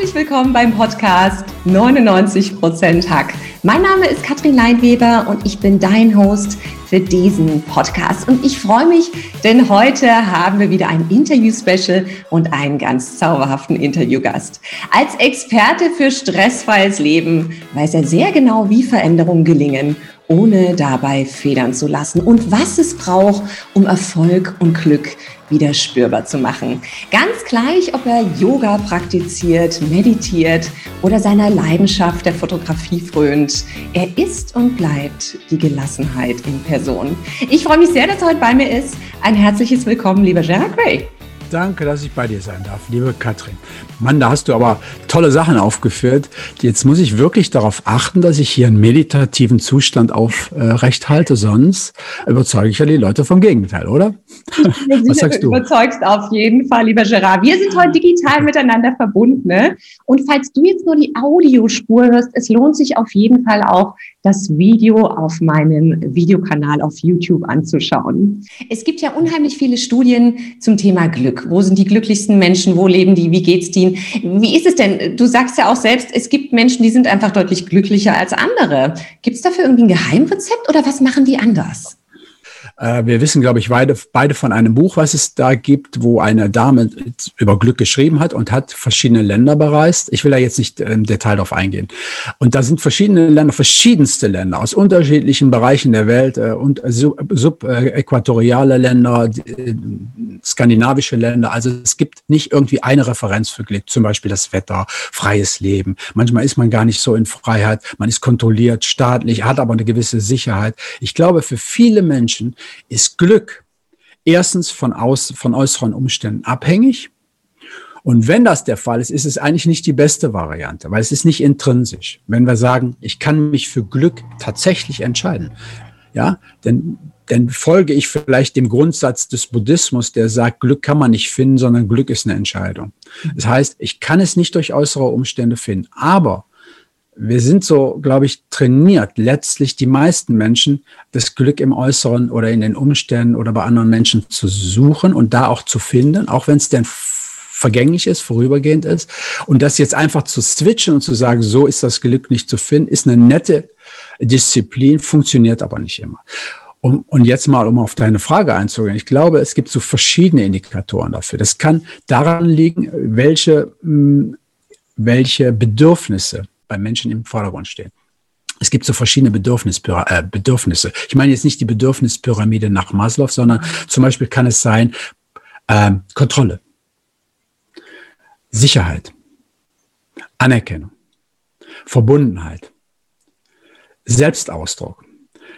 Herzlich willkommen beim Podcast 99% Hack. Mein Name ist Katrin Leinweber und ich bin dein Host für diesen Podcast. Und ich freue mich, denn heute haben wir wieder ein Interview-Special und einen ganz zauberhaften Interviewgast. Als Experte für stressfreies Leben weiß er sehr genau, wie Veränderungen gelingen ohne dabei federn zu lassen und was es braucht, um Erfolg und Glück wieder spürbar zu machen. Ganz gleich, ob er Yoga praktiziert, meditiert oder seiner Leidenschaft der Fotografie frönt. Er ist und bleibt die Gelassenheit in Person. Ich freue mich sehr, dass er heute bei mir ist. Ein herzliches Willkommen, lieber Gerard Gray. Danke, dass ich bei dir sein darf, liebe Katrin. Mann, da hast du aber tolle Sachen aufgeführt. Jetzt muss ich wirklich darauf achten, dass ich hier einen meditativen Zustand aufrecht halte, sonst überzeuge ich ja die Leute vom Gegenteil, oder? Was sagst du? überzeugst auf jeden Fall, lieber Gerard. Wir sind heute digital miteinander verbunden. Ne? Und falls du jetzt nur die Audiospur hörst, es lohnt sich auf jeden Fall auch, das Video auf meinem Videokanal auf YouTube anzuschauen. Es gibt ja unheimlich viele Studien zum Thema Glück. Wo sind die glücklichsten Menschen? Wo leben die? Wie geht's denen? Wie ist es denn? Du sagst ja auch selbst, es gibt Menschen, die sind einfach deutlich glücklicher als andere. Gibt es dafür irgendwie ein Geheimrezept oder was machen die anders? Äh, wir wissen, glaube ich, beide, beide von einem Buch, was es da gibt, wo eine Dame über Glück geschrieben hat und hat verschiedene Länder bereist. Ich will da jetzt nicht im Detail darauf eingehen. Und da sind verschiedene Länder, verschiedenste Länder aus unterschiedlichen Bereichen der Welt äh, und subäquatoriale Länder, äh, skandinavische Länder. Also es gibt nicht irgendwie eine Referenz für Glück, zum Beispiel das Wetter, freies Leben. Manchmal ist man gar nicht so in Freiheit, man ist kontrolliert, staatlich, hat aber eine gewisse Sicherheit. Ich glaube, für viele Menschen ist Glück erstens von, aus, von äußeren Umständen abhängig. Und wenn das der Fall ist, ist es eigentlich nicht die beste Variante, weil es ist nicht intrinsisch. Wenn wir sagen, ich kann mich für Glück tatsächlich entscheiden, ja, denn dann folge ich vielleicht dem Grundsatz des Buddhismus, der sagt, Glück kann man nicht finden, sondern Glück ist eine Entscheidung. Das heißt, ich kann es nicht durch äußere Umstände finden, aber wir sind so, glaube ich, trainiert, letztlich die meisten Menschen, das Glück im Äußeren oder in den Umständen oder bei anderen Menschen zu suchen und da auch zu finden, auch wenn es denn vergänglich ist, vorübergehend ist. Und das jetzt einfach zu switchen und zu sagen, so ist das Glück nicht zu finden, ist eine nette Disziplin, funktioniert aber nicht immer. Um, und jetzt mal, um auf deine Frage einzugehen. Ich glaube, es gibt so verschiedene Indikatoren dafür. Das kann daran liegen, welche, welche Bedürfnisse bei Menschen im Vordergrund stehen. Es gibt so verschiedene äh, Bedürfnisse. Ich meine jetzt nicht die Bedürfnispyramide nach Maslow, sondern zum Beispiel kann es sein äh, Kontrolle, Sicherheit, Anerkennung, Verbundenheit, Selbstausdruck.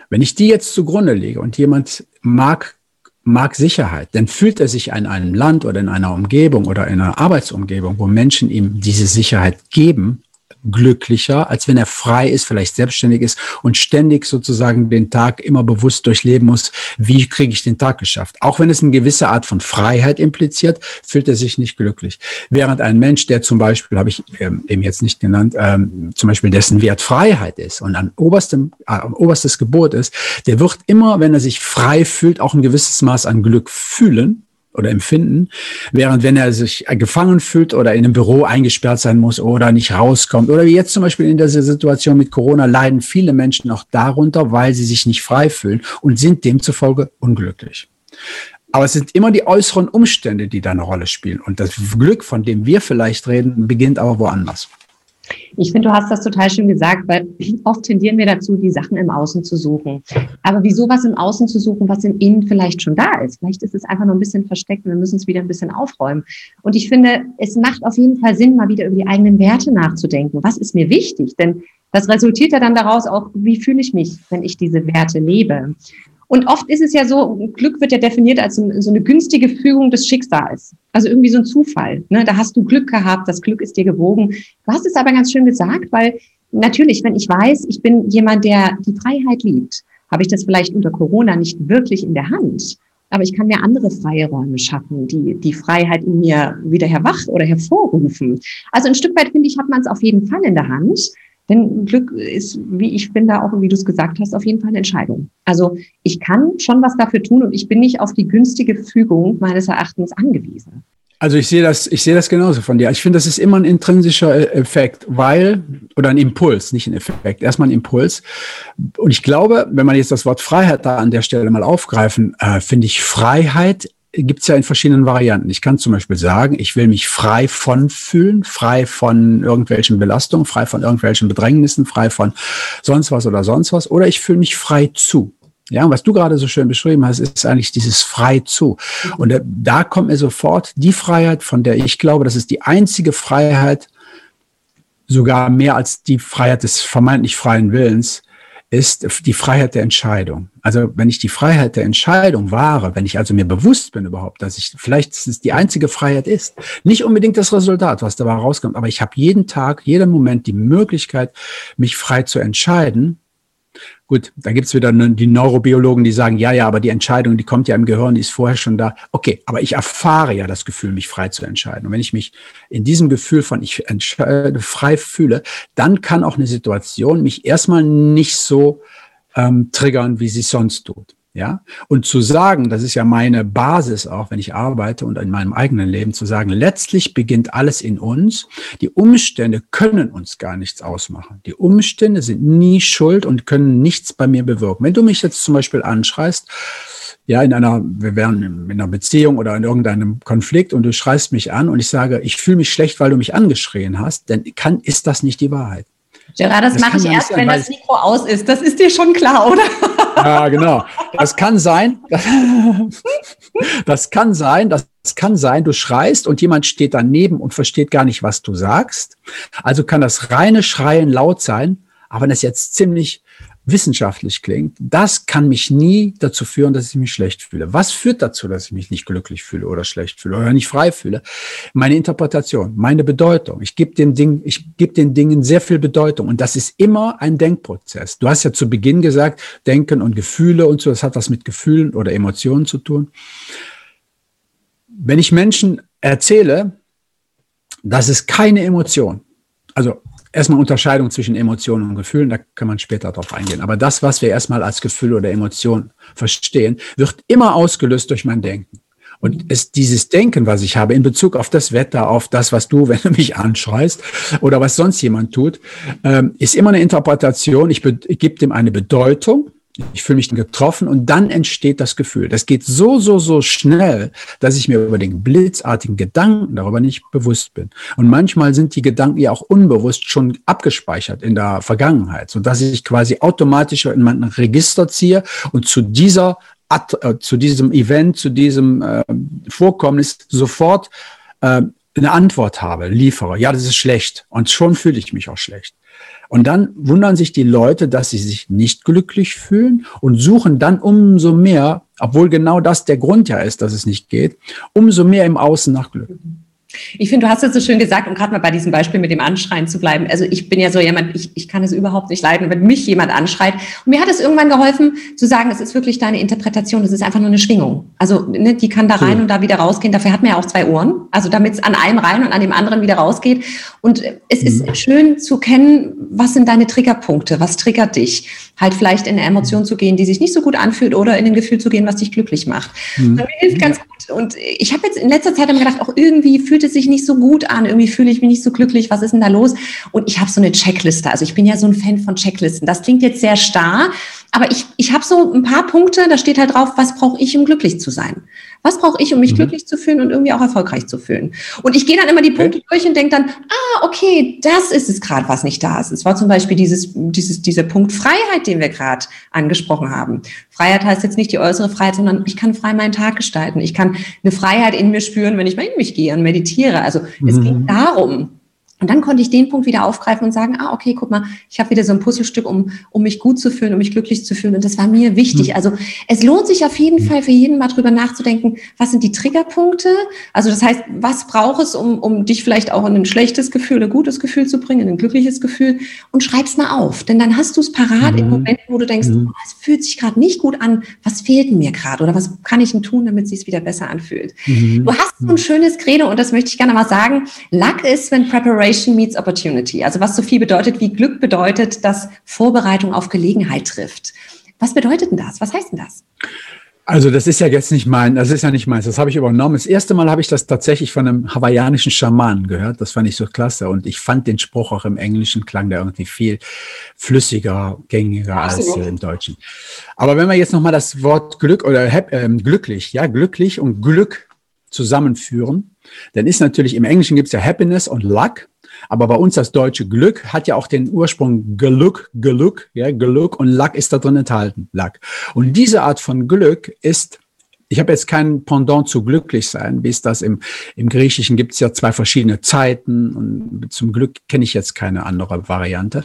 Wenn ich die jetzt zugrunde lege und jemand mag mag Sicherheit, dann fühlt er sich in einem Land oder in einer Umgebung oder in einer Arbeitsumgebung, wo Menschen ihm diese Sicherheit geben, glücklicher, als wenn er frei ist, vielleicht selbstständig ist und ständig sozusagen den Tag immer bewusst durchleben muss, wie kriege ich den Tag geschafft. Auch wenn es eine gewisse Art von Freiheit impliziert, fühlt er sich nicht glücklich. Während ein Mensch, der zum Beispiel, habe ich ähm, eben jetzt nicht genannt, ähm, zum Beispiel dessen Wert Freiheit ist und an oberstem, äh, oberstes Gebot ist, der wird immer, wenn er sich frei fühlt, auch ein gewisses Maß an Glück fühlen oder empfinden, während wenn er sich gefangen fühlt oder in einem Büro eingesperrt sein muss oder nicht rauskommt oder wie jetzt zum Beispiel in dieser Situation mit Corona leiden viele Menschen auch darunter, weil sie sich nicht frei fühlen und sind demzufolge unglücklich. Aber es sind immer die äußeren Umstände, die da eine Rolle spielen. Und das Glück, von dem wir vielleicht reden, beginnt aber woanders. Ich finde, du hast das total schön gesagt, weil oft tendieren wir dazu, die Sachen im Außen zu suchen. Aber wieso was im Außen zu suchen, was im Innen vielleicht schon da ist? Vielleicht ist es einfach nur ein bisschen versteckt und wir müssen es wieder ein bisschen aufräumen. Und ich finde, es macht auf jeden Fall Sinn, mal wieder über die eigenen Werte nachzudenken. Was ist mir wichtig? Denn das resultiert ja dann daraus auch, wie fühle ich mich, wenn ich diese Werte lebe? Und oft ist es ja so, Glück wird ja definiert als so eine günstige Fügung des Schicksals. Also irgendwie so ein Zufall. Ne? Da hast du Glück gehabt, das Glück ist dir gewogen. Du hast es aber ganz schön gesagt, weil natürlich, wenn ich weiß, ich bin jemand, der die Freiheit liebt, habe ich das vielleicht unter Corona nicht wirklich in der Hand. Aber ich kann mir andere freie Räume schaffen, die die Freiheit in mir wieder herwach oder hervorrufen. Also ein Stück weit, finde ich, hat man es auf jeden Fall in der Hand. Denn Glück ist, wie ich finde, auch wie du es gesagt hast, auf jeden Fall eine Entscheidung. Also ich kann schon was dafür tun und ich bin nicht auf die günstige Fügung meines Erachtens angewiesen. Also ich sehe das, ich sehe das genauso von dir. Ich finde, das ist immer ein intrinsischer äh, Effekt, weil, oder ein Impuls, nicht ein Effekt, erstmal ein Impuls. Und ich glaube, wenn man jetzt das Wort Freiheit da an der Stelle mal aufgreifen, äh, finde ich Freiheit gibt es ja in verschiedenen Varianten. Ich kann zum Beispiel sagen, ich will mich frei von fühlen, frei von irgendwelchen Belastungen, frei von irgendwelchen Bedrängnissen, frei von sonst was oder sonst was. Oder ich fühle mich frei zu. Ja, was du gerade so schön beschrieben hast, ist eigentlich dieses frei zu. Und da kommt mir sofort die Freiheit, von der ich glaube, das ist die einzige Freiheit, sogar mehr als die Freiheit des vermeintlich freien Willens, ist die Freiheit der Entscheidung. Also wenn ich die Freiheit der Entscheidung wahre, wenn ich also mir bewusst bin überhaupt, dass ich vielleicht es die einzige Freiheit ist, nicht unbedingt das Resultat, was dabei rauskommt, aber ich habe jeden Tag, jeden Moment die Möglichkeit, mich frei zu entscheiden, Gut, da gibt's wieder die Neurobiologen, die sagen, ja, ja, aber die Entscheidung, die kommt ja im Gehirn, die ist vorher schon da. Okay, aber ich erfahre ja das Gefühl, mich frei zu entscheiden. Und wenn ich mich in diesem Gefühl von ich entscheide, frei fühle, dann kann auch eine Situation mich erstmal nicht so ähm, triggern, wie sie sonst tut. Ja, und zu sagen, das ist ja meine Basis auch, wenn ich arbeite und in meinem eigenen Leben zu sagen, letztlich beginnt alles in uns. Die Umstände können uns gar nichts ausmachen. Die Umstände sind nie schuld und können nichts bei mir bewirken. Wenn du mich jetzt zum Beispiel anschreist, ja, in einer, wir wären in einer Beziehung oder in irgendeinem Konflikt und du schreist mich an und ich sage, ich fühle mich schlecht, weil du mich angeschrien hast, dann kann, ist das nicht die Wahrheit. Gerard, das, das mache ich erst, sein, wenn das Mikro aus ist. Das ist dir schon klar, oder? Ja, genau. Das kann sein. Das kann sein. Das kann sein. Du schreist und jemand steht daneben und versteht gar nicht, was du sagst. Also kann das reine Schreien laut sein. Aber wenn es jetzt ziemlich wissenschaftlich klingt, das kann mich nie dazu führen, dass ich mich schlecht fühle. Was führt dazu, dass ich mich nicht glücklich fühle oder schlecht fühle oder nicht frei fühle? Meine Interpretation, meine Bedeutung. Ich gebe den Ding, ich gebe den Dingen sehr viel Bedeutung und das ist immer ein Denkprozess. Du hast ja zu Beginn gesagt, Denken und Gefühle und so, das hat was mit Gefühlen oder Emotionen zu tun. Wenn ich Menschen erzähle, das ist keine Emotion. Also erstmal Unterscheidung zwischen Emotionen und Gefühlen, da kann man später drauf eingehen. Aber das, was wir erstmal als Gefühl oder Emotion verstehen, wird immer ausgelöst durch mein Denken. Und es, dieses Denken, was ich habe in Bezug auf das Wetter, auf das, was du, wenn du mich anschreist oder was sonst jemand tut, ähm, ist immer eine Interpretation. Ich, ich gebe dem eine Bedeutung ich fühle mich getroffen und dann entsteht das Gefühl. Das geht so, so, so schnell, dass ich mir über den blitzartigen Gedanken darüber nicht bewusst bin. Und manchmal sind die Gedanken ja auch unbewusst schon abgespeichert in der Vergangenheit, so dass ich quasi automatisch in mein Register ziehe und zu dieser, äh, zu diesem Event, zu diesem äh, Vorkommnis sofort äh, eine Antwort habe, liefere. Ja, das ist schlecht. Und schon fühle ich mich auch schlecht. Und dann wundern sich die Leute, dass sie sich nicht glücklich fühlen und suchen dann umso mehr, obwohl genau das der Grund ja ist, dass es nicht geht, umso mehr im Außen nach Glück. Ich finde, du hast es so schön gesagt, um gerade mal bei diesem Beispiel mit dem Anschreien zu bleiben. Also ich bin ja so jemand, ich, ich kann es überhaupt nicht leiden, wenn mich jemand anschreit. Und mir hat es irgendwann geholfen, zu sagen, es ist wirklich deine Interpretation, es ist einfach nur eine Schwingung. Also ne, die kann da rein und da wieder rausgehen. Dafür hat man ja auch zwei Ohren. Also damit es an einem rein und an dem anderen wieder rausgeht. Und es ist mhm. schön zu kennen, was sind deine Triggerpunkte, was triggert dich. Halt vielleicht in eine Emotion zu gehen, die sich nicht so gut anfühlt oder in ein Gefühl zu gehen, was dich glücklich macht. Mhm. mir hilft ganz gut. Und ich habe jetzt in letzter Zeit immer gedacht, auch irgendwie fühlt fühlt es sich nicht so gut an, irgendwie fühle ich mich nicht so glücklich, was ist denn da los? Und ich habe so eine Checkliste. Also ich bin ja so ein Fan von Checklisten. Das klingt jetzt sehr starr, aber ich, ich habe so ein paar Punkte, da steht halt drauf, was brauche ich, um glücklich zu sein? Was brauche ich, um mich mhm. glücklich zu fühlen und irgendwie auch erfolgreich zu fühlen? Und ich gehe dann immer die Punkte okay. durch und denke dann, ah, okay, das ist es gerade, was nicht da ist. Es war zum Beispiel dieses, dieses, dieser Punkt Freiheit, den wir gerade angesprochen haben. Freiheit heißt jetzt nicht die äußere Freiheit, sondern ich kann frei meinen Tag gestalten. Ich kann eine Freiheit in mir spüren, wenn ich mal in mich gehe und meditiere. Also mhm. es geht darum, Und dann konnte ich den Punkt wieder aufgreifen und sagen, ah, okay, guck mal, ich habe wieder so ein Puzzlestück, um, um mich gut zu fühlen, um mich glücklich zu fühlen. Und das war mir wichtig. Mhm. Also es lohnt sich auf jeden mhm. Fall für jeden mal drüber nachzudenken, was sind die Triggerpunkte? Also das heißt, was braucht es, um, um dich vielleicht auch in ein schlechtes Gefühl, ein gutes Gefühl zu bringen, in ein glückliches Gefühl? Und schreib's mal auf. Denn dann hast du es parat mhm. im Moment, wo du denkst, mhm. oh, es fühlt sich gerade nicht gut an. Was fehlt mir gerade? Oder was kann ich denn tun, damit es sich wieder besser anfühlt? Mhm. Du hast so ein schönes Credo und das möchte ich gerne mal sagen. Luck ist, wenn Preparation Preparation meets Opportunity. Also was so viel bedeutet, wie Glück bedeutet, dass Vorbereitung auf Gelegenheit trifft. Was bedeutet denn das? Was heißt denn das? Also das ist ja jetzt nicht mein, das ist ja nicht meins, das habe ich übernommen. Das erste Mal habe ich das tatsächlich von einem hawaiianischen Schamanen gehört. Das fand ich so klasse und ich fand den Spruch auch im Englischen klang der irgendwie viel flüssiger, gängiger Absolut. als im Deutschen. Aber wenn wir jetzt nochmal das Wort Glück oder äh, glücklich, ja glücklich und Glück zusammenführen, dann ist natürlich im Englischen gibt es ja Happiness und Luck. Aber bei uns das deutsche Glück hat ja auch den Ursprung Glück, Glück, ja, Glück und Luck ist da drin enthalten, Luck. Und diese Art von Glück ist ich habe jetzt kein Pendant zu glücklich sein, wie es das im, im Griechischen gibt es ja zwei verschiedene Zeiten und zum Glück kenne ich jetzt keine andere Variante.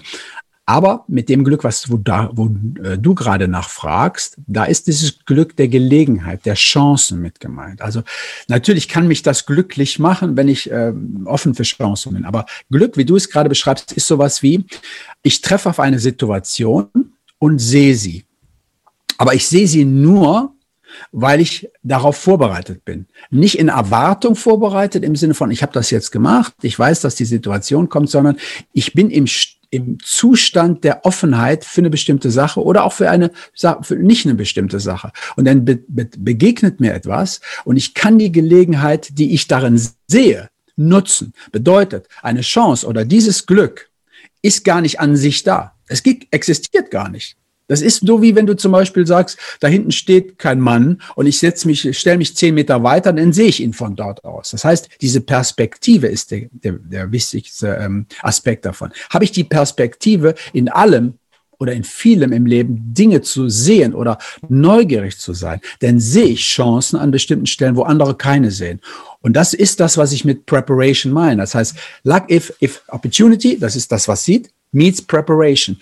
Aber mit dem Glück, was wo, da, wo äh, du gerade nachfragst, da ist dieses Glück der Gelegenheit, der Chancen mit gemeint. Also natürlich kann mich das glücklich machen, wenn ich äh, offen für Chancen bin. Aber Glück, wie du es gerade beschreibst, ist sowas wie, ich treffe auf eine Situation und sehe sie. Aber ich sehe sie nur, weil ich darauf vorbereitet bin. Nicht in Erwartung vorbereitet im Sinne von, ich habe das jetzt gemacht, ich weiß, dass die Situation kommt, sondern ich bin im im Zustand der Offenheit für eine bestimmte Sache oder auch für eine für nicht eine bestimmte Sache. Und dann be, be, begegnet mir etwas und ich kann die Gelegenheit, die ich darin sehe, nutzen. Bedeutet, eine Chance oder dieses Glück ist gar nicht an sich da. Es existiert gar nicht. Das ist so wie wenn du zum Beispiel sagst, da hinten steht kein Mann und ich setze mich, stelle mich zehn Meter weiter, dann sehe ich ihn von dort aus. Das heißt, diese Perspektive ist der, der, der wichtigste ähm, Aspekt davon. Habe ich die Perspektive in allem oder in vielem im Leben Dinge zu sehen oder neugierig zu sein, dann sehe ich Chancen an bestimmten Stellen, wo andere keine sehen. Und das ist das, was ich mit Preparation meine. Das heißt, luck if, if opportunity, das ist das, was sieht, meets preparation.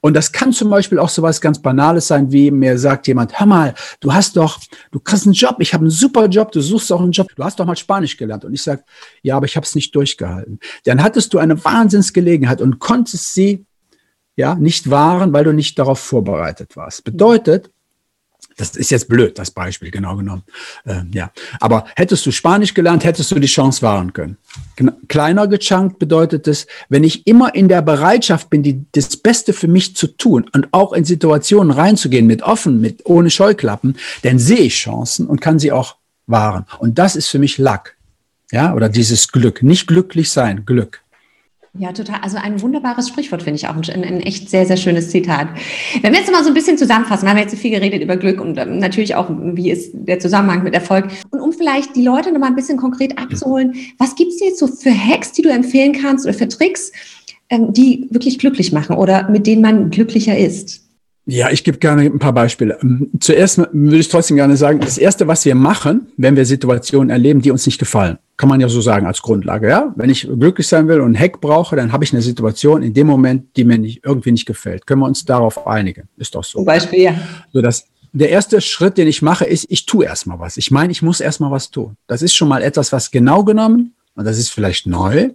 Und das kann zum Beispiel auch so was ganz Banales sein, wie mir sagt jemand, hör mal, du hast doch, du kriegst einen Job, ich habe einen super Job, du suchst auch einen Job, du hast doch mal Spanisch gelernt. Und ich sage, ja, aber ich habe es nicht durchgehalten. Dann hattest du eine Wahnsinnsgelegenheit und konntest sie ja nicht wahren, weil du nicht darauf vorbereitet warst. Bedeutet, das ist jetzt blöd, das Beispiel, genau genommen. Ähm, ja. Aber hättest du Spanisch gelernt, hättest du die Chance wahren können. Kleiner gechunkt bedeutet es, wenn ich immer in der Bereitschaft bin, die, das Beste für mich zu tun und auch in Situationen reinzugehen, mit offen, mit ohne Scheuklappen, dann sehe ich Chancen und kann sie auch wahren. Und das ist für mich Luck. Ja, oder dieses Glück. Nicht glücklich sein, Glück. Ja, total. Also ein wunderbares Sprichwort finde ich auch. Ein, ein, echt sehr, sehr schönes Zitat. Wenn wir jetzt mal so ein bisschen zusammenfassen, wir haben jetzt so viel geredet über Glück und ähm, natürlich auch, wie ist der Zusammenhang mit Erfolg. Und um vielleicht die Leute noch mal ein bisschen konkret abzuholen, was gibt es jetzt so für Hacks, die du empfehlen kannst oder für Tricks, ähm, die wirklich glücklich machen oder mit denen man glücklicher ist? Ja, ich gebe gerne ein paar Beispiele. Ähm, zuerst würde ich trotzdem gerne sagen, das Erste, was wir machen, wenn wir Situationen erleben, die uns nicht gefallen, kann man ja so sagen als Grundlage. Ja, wenn ich glücklich sein will und einen Hack brauche, dann habe ich eine Situation in dem Moment, die mir nicht, irgendwie nicht gefällt. Können wir uns darauf einigen? Ist doch so. Zum Beispiel, ja. So, das, der erste Schritt, den ich mache, ist, ich tue erstmal was. Ich meine, ich muss erstmal was tun. Das ist schon mal etwas, was genau genommen, und das ist vielleicht neu,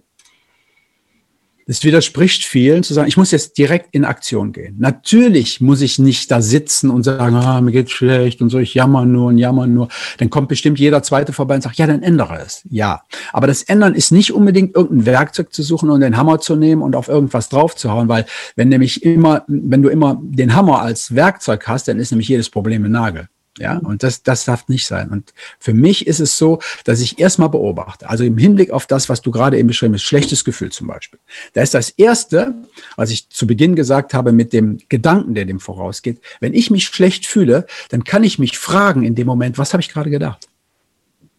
es widerspricht vielen zu sagen, ich muss jetzt direkt in Aktion gehen. Natürlich muss ich nicht da sitzen und sagen, ah, mir geht's schlecht und so, ich jammer nur und jammer nur. Dann kommt bestimmt jeder Zweite vorbei und sagt, ja, dann ändere es. Ja. Aber das Ändern ist nicht unbedingt irgendein Werkzeug zu suchen und den Hammer zu nehmen und auf irgendwas draufzuhauen, weil wenn nämlich immer, wenn du immer den Hammer als Werkzeug hast, dann ist nämlich jedes Problem ein Nagel. Ja, und das, das darf nicht sein. Und für mich ist es so, dass ich erstmal beobachte, also im Hinblick auf das, was du gerade eben beschrieben hast, schlechtes Gefühl zum Beispiel. Da ist das Erste, was ich zu Beginn gesagt habe mit dem Gedanken, der dem vorausgeht. Wenn ich mich schlecht fühle, dann kann ich mich fragen in dem Moment, was habe ich gerade gedacht?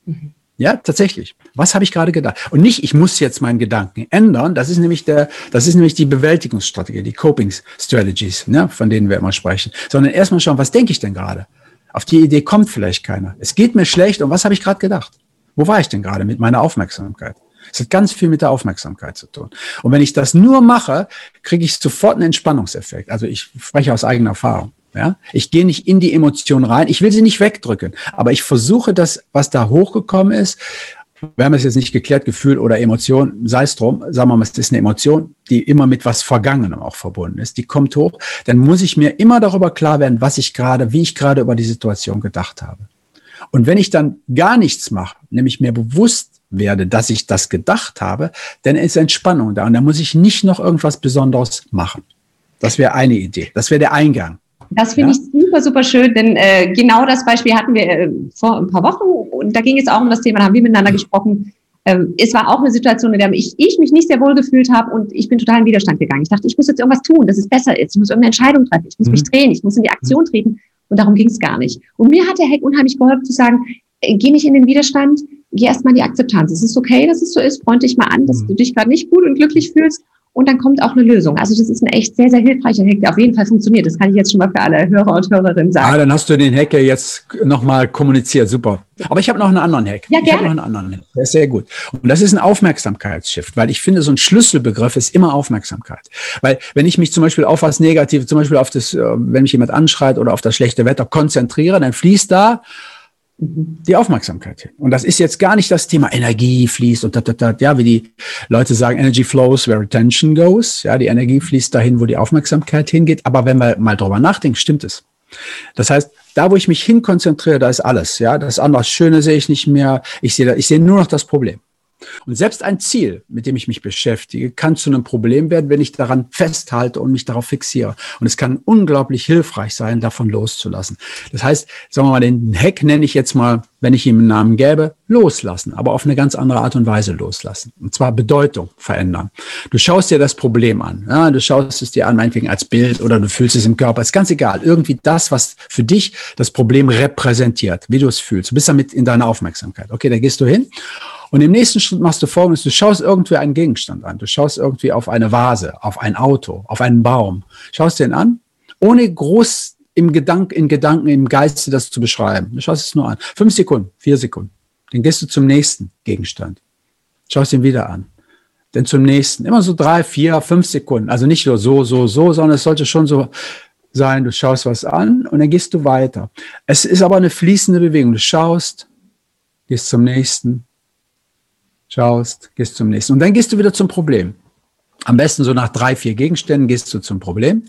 Mhm. Ja, tatsächlich. Was habe ich gerade gedacht? Und nicht, ich muss jetzt meinen Gedanken ändern. Das ist nämlich der, das ist nämlich die Bewältigungsstrategie, die Coping Strategies, ne, von denen wir immer sprechen. Sondern erstmal schauen, was denke ich denn gerade? Auf die Idee kommt vielleicht keiner. Es geht mir schlecht und was habe ich gerade gedacht? Wo war ich denn gerade mit meiner Aufmerksamkeit? Es hat ganz viel mit der Aufmerksamkeit zu tun. Und wenn ich das nur mache, kriege ich sofort einen Entspannungseffekt. Also ich spreche aus eigener Erfahrung. Ja? Ich gehe nicht in die Emotion rein. Ich will sie nicht wegdrücken. Aber ich versuche das, was da hochgekommen ist, wir haben es jetzt nicht geklärt, Gefühl oder Emotion, sei es drum, sagen wir mal, es ist eine Emotion, die immer mit was Vergangenem auch verbunden ist, die kommt hoch, dann muss ich mir immer darüber klar werden, was ich gerade, wie ich gerade über die Situation gedacht habe. Und wenn ich dann gar nichts mache, nämlich mir bewusst werde, dass ich das gedacht habe, dann ist Entspannung da und dann muss ich nicht noch irgendwas Besonderes machen. Das wäre eine Idee. Das wäre der Eingang. Das finde ja? ich super, super schön, denn äh, genau das Beispiel hatten wir äh, vor ein paar Wochen und da ging es auch um das Thema, da haben wir miteinander gesprochen. Ähm, es war auch eine Situation, in der ich, ich mich nicht sehr wohl gefühlt habe und ich bin total in Widerstand gegangen. Ich dachte, ich muss jetzt irgendwas tun, dass es besser ist. Ich muss irgendeine Entscheidung treffen. Ich muss mhm. mich drehen. Ich muss in die Aktion mhm. treten. Und darum ging es gar nicht. Und mir hat der Heck unheimlich geholfen zu sagen, äh, geh nicht in den Widerstand, geh erstmal in die Akzeptanz. Es ist okay, dass es so ist. Freund dich mal an, dass mhm. du dich gerade nicht gut und glücklich fühlst und dann kommt auch eine Lösung. Also das ist ein echt sehr, sehr hilfreicher Hack, der auf jeden Fall funktioniert. Das kann ich jetzt schon mal für alle Hörer und Hörerinnen sagen. Ah, dann hast du den Hacker jetzt nochmal kommuniziert. Super. Aber ich habe noch einen anderen Hack. Ja, gerne. Ich habe noch einen anderen Hack. Der ist sehr gut. Und das ist ein Aufmerksamkeitsshift, weil ich finde, so ein Schlüsselbegriff ist immer Aufmerksamkeit. Weil wenn ich mich zum Beispiel auf was Negatives, zum Beispiel auf das, äh, wenn mich jemand anschreit oder auf das schlechte Wetter konzentriere, dann fließt da die Aufmerksamkeit hin. Und das ist jetzt gar nicht das Thema Energie fließt und da, da, da, ja, wie die Leute sagen, Energy flows where attention goes. Ja, die Energie fließt dahin, wo die Aufmerksamkeit hingeht. Aber wenn wir mal drüber nachdenken, stimmt es. Das heißt, da, wo ich mich hin konzentriere, da ist alles. Ja, das andere Schöne sehe ich nicht mehr. Ich sehe, ich sehe nur noch das Problem. Und selbst ein Ziel, mit dem ich mich beschäftige, kann zu einem Problem werden, wenn ich daran festhalte und mich darauf fixiere. Und es kann unglaublich hilfreich sein, davon loszulassen. Das heißt, sagen wir mal, den Hack nenne ich jetzt mal, wenn ich ihm einen Namen gäbe, loslassen, aber auf eine ganz andere Art und Weise loslassen. Und zwar Bedeutung verändern. Du schaust dir das Problem an. Ja, du schaust es dir an, meinetwegen als Bild oder du fühlst es im Körper. Ist ganz egal. Irgendwie das, was für dich das Problem repräsentiert, wie du es fühlst. Du bist damit in deiner Aufmerksamkeit. Okay, da gehst du hin und im nächsten Schritt machst du folgendes, du schaust irgendwie einen Gegenstand an, du schaust irgendwie auf eine Vase, auf ein Auto, auf einen Baum, schaust den an, ohne groß im Gedanken, in Gedanken, im Geiste das zu beschreiben. Du schaust es nur an. Fünf Sekunden, vier Sekunden. Dann gehst du zum nächsten Gegenstand. Schaust ihn wieder an. Dann zum nächsten. Immer so drei, vier, fünf Sekunden. Also nicht nur so, so, so, sondern es sollte schon so sein. Du schaust was an und dann gehst du weiter. Es ist aber eine fließende Bewegung. Du schaust, gehst zum nächsten, schaust, gehst zum nächsten. Und dann gehst du wieder zum Problem. Am besten so nach drei, vier Gegenständen gehst du zum Problem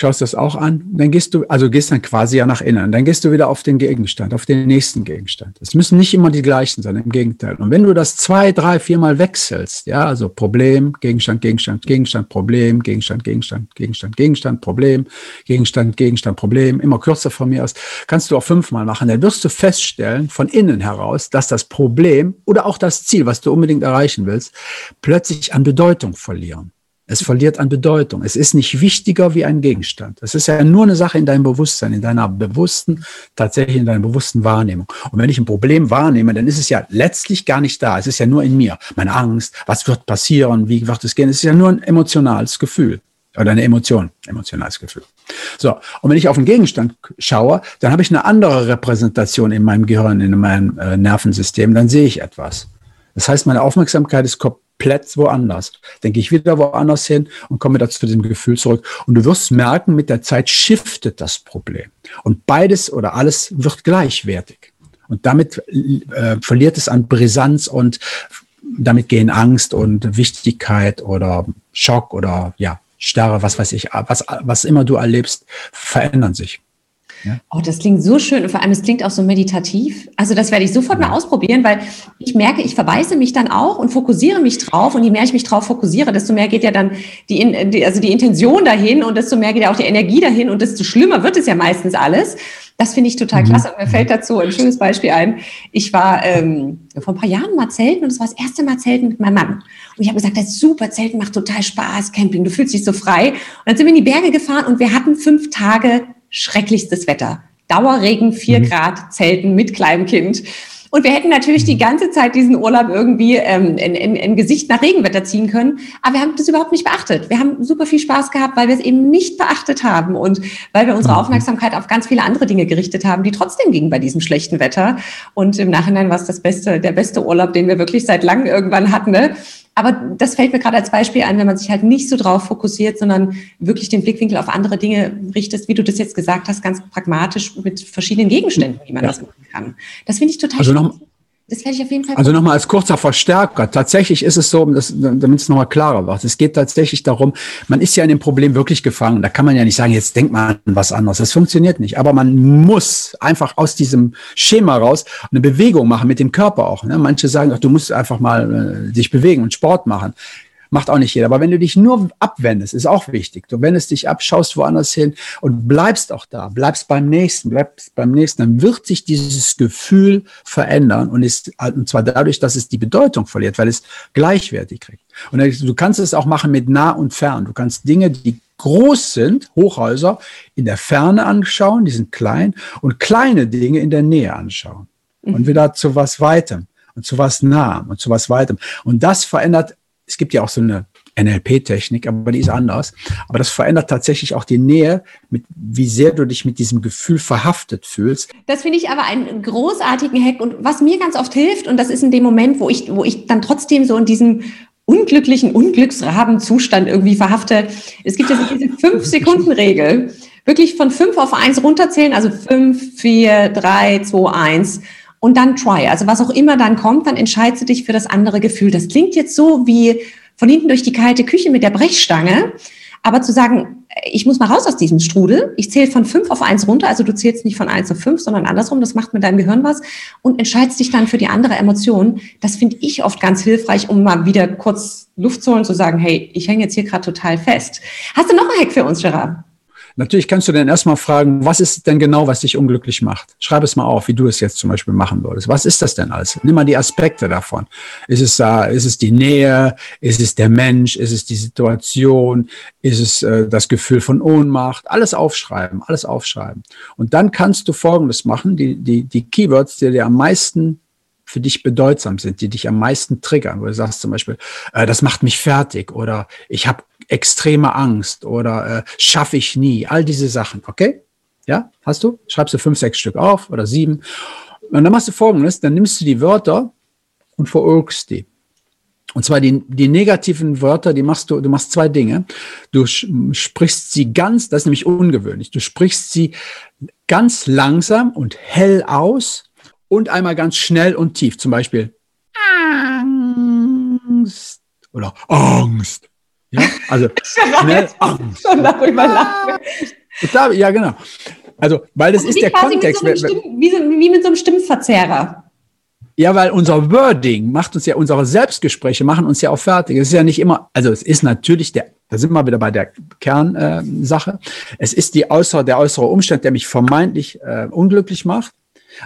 schaust das auch an, dann gehst du, also gehst dann quasi ja nach innen, dann gehst du wieder auf den Gegenstand, auf den nächsten Gegenstand. Es müssen nicht immer die gleichen sein, im Gegenteil. Und wenn du das zwei, drei, viermal wechselst, ja, also Problem, Gegenstand, Gegenstand, Gegenstand, Problem, Gegenstand, Gegenstand, Gegenstand, Gegenstand, Problem, Gegenstand, Gegenstand, Problem, immer kürzer von mir aus, kannst du auch fünfmal machen, dann wirst du feststellen, von innen heraus, dass das Problem oder auch das Ziel, was du unbedingt erreichen willst, plötzlich an Bedeutung verlieren. Es verliert an Bedeutung. Es ist nicht wichtiger wie ein Gegenstand. Es ist ja nur eine Sache in deinem Bewusstsein, in deiner bewussten, tatsächlich in deiner bewussten Wahrnehmung. Und wenn ich ein Problem wahrnehme, dann ist es ja letztlich gar nicht da. Es ist ja nur in mir. Meine Angst, was wird passieren, wie wird es gehen? Es ist ja nur ein emotionales Gefühl oder eine Emotion, emotionales Gefühl. So, und wenn ich auf einen Gegenstand schaue, dann habe ich eine andere Repräsentation in meinem Gehirn, in meinem äh, Nervensystem, dann sehe ich etwas. Das heißt, meine Aufmerksamkeit ist komplett woanders. Denke ich wieder woanders hin und komme wieder zu dem Gefühl zurück. Und du wirst merken, mit der Zeit shiftet das Problem. Und beides oder alles wird gleichwertig. Und damit äh, verliert es an Brisanz und damit gehen Angst und Wichtigkeit oder Schock oder ja, Starre, was weiß ich, was, was immer du erlebst, verändern sich. Ja. Oh, das klingt so schön und vor allem, es klingt auch so meditativ. Also das werde ich sofort ja. mal ausprobieren, weil ich merke, ich verbeiße mich dann auch und fokussiere mich drauf und je mehr ich mich drauf fokussiere, desto mehr geht ja dann die, also die Intention dahin und desto mehr geht ja auch die Energie dahin und desto schlimmer wird es ja meistens alles. Das finde ich total mhm. klasse. Und mir fällt dazu ein schönes Beispiel ein. Ich war ähm, vor ein paar Jahren mal zelten und es war das erste Mal zelten mit meinem Mann. Und ich habe gesagt, das ist super, Zelten macht total Spaß, Camping, du fühlst dich so frei. Und dann sind wir in die Berge gefahren und wir hatten fünf Tage schrecklichstes Wetter. Dauerregen, vier mhm. Grad, Zelten mit kleinem Kind. Und wir hätten natürlich die ganze Zeit diesen Urlaub irgendwie ähm, in, in, in Gesicht nach Regenwetter ziehen können. Aber wir haben das überhaupt nicht beachtet. Wir haben super viel Spaß gehabt, weil wir es eben nicht beachtet haben und weil wir unsere mhm. Aufmerksamkeit auf ganz viele andere Dinge gerichtet haben, die trotzdem gingen bei diesem schlechten Wetter. Und im Nachhinein war es das beste, der beste Urlaub, den wir wirklich seit langem irgendwann hatten. Ne? Aber das fällt mir gerade als Beispiel ein, wenn man sich halt nicht so drauf fokussiert, sondern wirklich den Blickwinkel auf andere Dinge richtest, wie du das jetzt gesagt hast, ganz pragmatisch mit verschiedenen Gegenständen, wie man ja. das machen kann. Das finde ich total also noch, das werde ich auf jeden Fall. Also nochmal als kurzer Verstärker. Tatsächlich ist es so, damit es nochmal klarer wird. Es geht tatsächlich darum, man ist ja in dem Problem wirklich gefangen. Da kann man ja nicht sagen, jetzt denkt man an was anderes. Das funktioniert nicht. Aber man muss einfach aus diesem Schema raus eine Bewegung machen mit dem Körper auch. Ne? Manche sagen, ach, du musst einfach mal äh, dich bewegen und Sport machen. Macht auch nicht jeder. Aber wenn du dich nur abwendest, ist auch wichtig. Du wendest dich ab, schaust woanders hin und bleibst auch da, bleibst beim nächsten, bleibst beim nächsten, dann wird sich dieses Gefühl verändern und ist, und zwar dadurch, dass es die Bedeutung verliert, weil es gleichwertig kriegt. Und du kannst es auch machen mit nah und fern. Du kannst Dinge, die groß sind, Hochhäuser, in der Ferne anschauen, die sind klein, und kleine Dinge in der Nähe anschauen. Und mhm. wieder zu was Weitem und zu was Nahem und zu was Weitem. Und das verändert es gibt ja auch so eine NLP-Technik, aber die ist anders. Aber das verändert tatsächlich auch die Nähe, mit wie sehr du dich mit diesem Gefühl verhaftet fühlst. Das finde ich aber einen großartigen Hack und was mir ganz oft hilft, und das ist in dem Moment, wo ich, wo ich dann trotzdem so in diesem unglücklichen Unglücksrabenzustand irgendwie verhafte. Es gibt ja diese Fünf-Sekunden-Regel. Wirklich von fünf auf eins runterzählen, also fünf, vier, drei, zwei, eins und dann try. Also was auch immer dann kommt, dann entscheidest du dich für das andere Gefühl. Das klingt jetzt so wie von hinten durch die kalte Küche mit der Brechstange. Aber zu sagen, ich muss mal raus aus diesem Strudel, ich zähle von fünf auf eins runter, also du zählst nicht von eins auf fünf, sondern andersrum, das macht mit deinem Gehirn was und entscheidest dich dann für die andere Emotion. Das finde ich oft ganz hilfreich, um mal wieder kurz Luft zu holen, zu sagen, hey, ich hänge jetzt hier gerade total fest. Hast du noch einen Hack für uns, Gerard? Natürlich kannst du dann erstmal fragen, was ist denn genau, was dich unglücklich macht? Schreib es mal auf, wie du es jetzt zum Beispiel machen würdest. Was ist das denn alles? Nimm mal die Aspekte davon. Ist es, äh, ist es die Nähe? Ist es der Mensch? Ist es die Situation? Ist es äh, das Gefühl von Ohnmacht? Alles aufschreiben, alles aufschreiben. Und dann kannst du Folgendes machen, die, die, die Keywords, die dir am meisten für dich bedeutsam sind, die dich am meisten triggern, wo du sagst zum Beispiel, äh, das macht mich fertig oder ich habe extreme Angst oder äh, schaffe ich nie, all diese Sachen, okay? Ja, hast du? Schreibst du fünf, sechs Stück auf oder sieben. Und dann machst du folgendes, dann nimmst du die Wörter und verurkst die. Und zwar die, die negativen Wörter, die machst du, du machst zwei Dinge. Du sprichst sie ganz, das ist nämlich ungewöhnlich, du sprichst sie ganz langsam und hell aus und einmal ganz schnell und tief. Zum Beispiel Angst oder Angst. Ja, also schnell Angst. Schon darüber lachen. Ja, genau. Also, weil das also ist der Kontext. Mit so wie, so, wie mit so einem Stimmverzerrer. Ja, weil unser Wording macht uns ja, unsere Selbstgespräche machen uns ja auch fertig. Es ist ja nicht immer, also es ist natürlich der, da sind wir wieder bei der Kernsache. Äh, es ist die äußere, der äußere Umstand, der mich vermeintlich äh, unglücklich macht.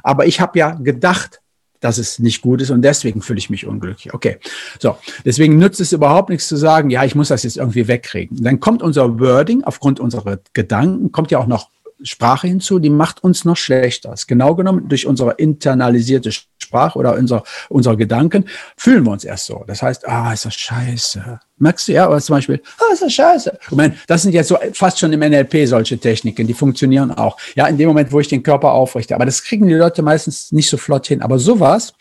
Aber ich habe ja gedacht, dass es nicht gut ist und deswegen fühle ich mich unglücklich. Okay, so, deswegen nützt es überhaupt nichts zu sagen, ja, ich muss das jetzt irgendwie wegkriegen. Dann kommt unser Wording aufgrund unserer Gedanken, kommt ja auch noch Sprache hinzu, die macht uns noch schlechter. Genau genommen durch unsere internalisierte Sprache oder unser, unsere Gedanken fühlen wir uns erst so. Das heißt, ah, ist das scheiße. Merkst du ja, oder zum Beispiel, ah, ist das scheiße. Ich meine, das sind jetzt so fast schon im NLP solche Techniken, die funktionieren auch. Ja, in dem Moment, wo ich den Körper aufrichte. Aber das kriegen die Leute meistens nicht so flott hin. Aber sowas,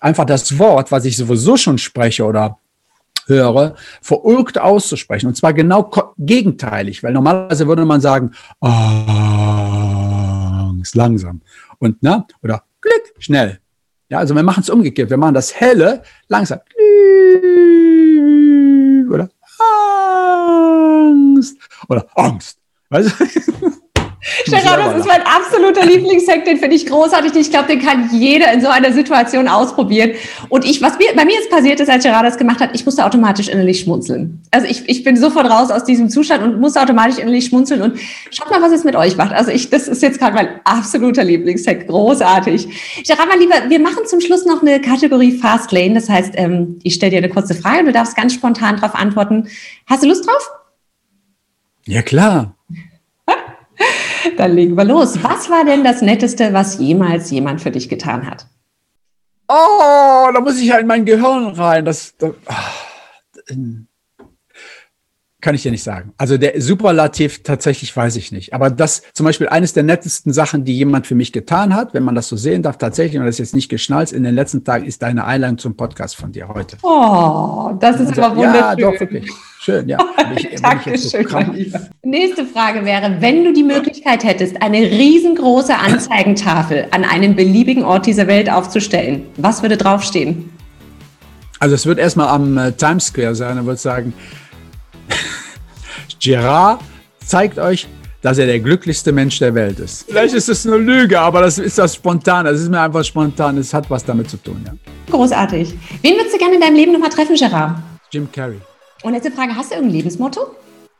einfach das Wort, was ich sowieso schon spreche oder höre, verurkt auszusprechen. Und zwar genau gegenteilig, weil normalerweise würde man sagen, Angst, langsam. Und, ne, oder Klick, schnell. Ja, also wir machen es umgekehrt. Wir machen das Helle langsam. Oder Angst. Oder Angst. Weißt du? Stefan, das ist mein absoluter Lieblingshack, den finde ich großartig. Ich glaube, den kann jeder in so einer Situation ausprobieren. Und ich, was mir, bei mir jetzt passiert ist, als Gerard das gemacht hat, ich musste automatisch innerlich schmunzeln. Also ich, ich bin sofort raus aus diesem Zustand und musste automatisch innerlich schmunzeln. Und schaut mal, was es mit euch macht. Also ich, das ist jetzt gerade mein absoluter Lieblingshack. Großartig. Gerard, mein Lieber, wir machen zum Schluss noch eine Kategorie Fast Lane. Das heißt, ähm, ich stelle dir eine kurze Frage und du darfst ganz spontan darauf antworten. Hast du Lust drauf? Ja, klar. Dann legen wir los. Was war denn das Netteste, was jemals jemand für dich getan hat? Oh, da muss ich ja in mein Gehirn rein. Das, das ach, kann ich dir nicht sagen. Also der Superlativ tatsächlich weiß ich nicht. Aber das zum Beispiel eines der nettesten Sachen, die jemand für mich getan hat, wenn man das so sehen darf, tatsächlich, und das ist jetzt nicht geschnallt, in den letzten Tagen ist deine Einladung zum Podcast von dir heute. Oh, das ist aber wunderschön. Ja, doch, wirklich. Schön, ja. Ich, Dankeschön, so Nächste Frage wäre, wenn du die Möglichkeit hättest, eine riesengroße Anzeigentafel an einem beliebigen Ort dieser Welt aufzustellen, was würde draufstehen? Also es wird erstmal am äh, Times Square sein, er wird sagen, Gerard zeigt euch, dass er der glücklichste Mensch der Welt ist. Vielleicht ist es eine Lüge, aber das ist das spontan. Das ist mir einfach spontan. Es hat was damit zu tun, ja. Großartig. Wen würdest du gerne in deinem Leben nochmal treffen, Gerard? Jim Carrey. Und letzte Frage, hast du irgendein Lebensmotto?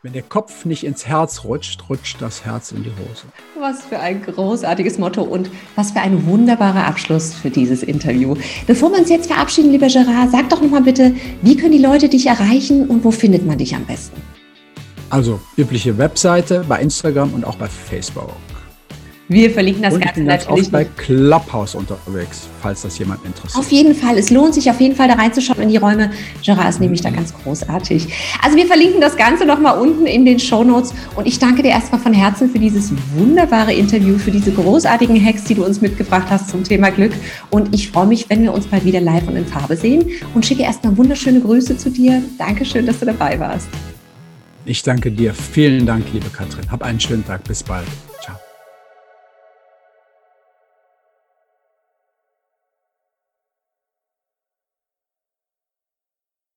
Wenn der Kopf nicht ins Herz rutscht, rutscht das Herz in die Hose. Was für ein großartiges Motto und was für ein wunderbarer Abschluss für dieses Interview. Bevor wir uns jetzt verabschieden, lieber Gerard, sag doch nochmal bitte, wie können die Leute dich erreichen und wo findet man dich am besten? Also übliche Webseite bei Instagram und auch bei Facebook. Wir verlinken das und Ganze ich bin natürlich. Auch bei Clubhouse unterwegs, falls das jemand interessiert. Auf jeden Fall. Es lohnt sich auf jeden Fall da reinzuschauen in die Räume. Gerard ist nämlich da ganz großartig. Also wir verlinken das Ganze nochmal unten in den Show Notes. Und ich danke dir erstmal von Herzen für dieses wunderbare Interview, für diese großartigen Hacks, die du uns mitgebracht hast zum Thema Glück. Und ich freue mich, wenn wir uns bald wieder live und in Farbe sehen. Und schicke erstmal wunderschöne Grüße zu dir. Dankeschön, dass du dabei warst. Ich danke dir. Vielen Dank, liebe Katrin. Hab einen schönen Tag. Bis bald.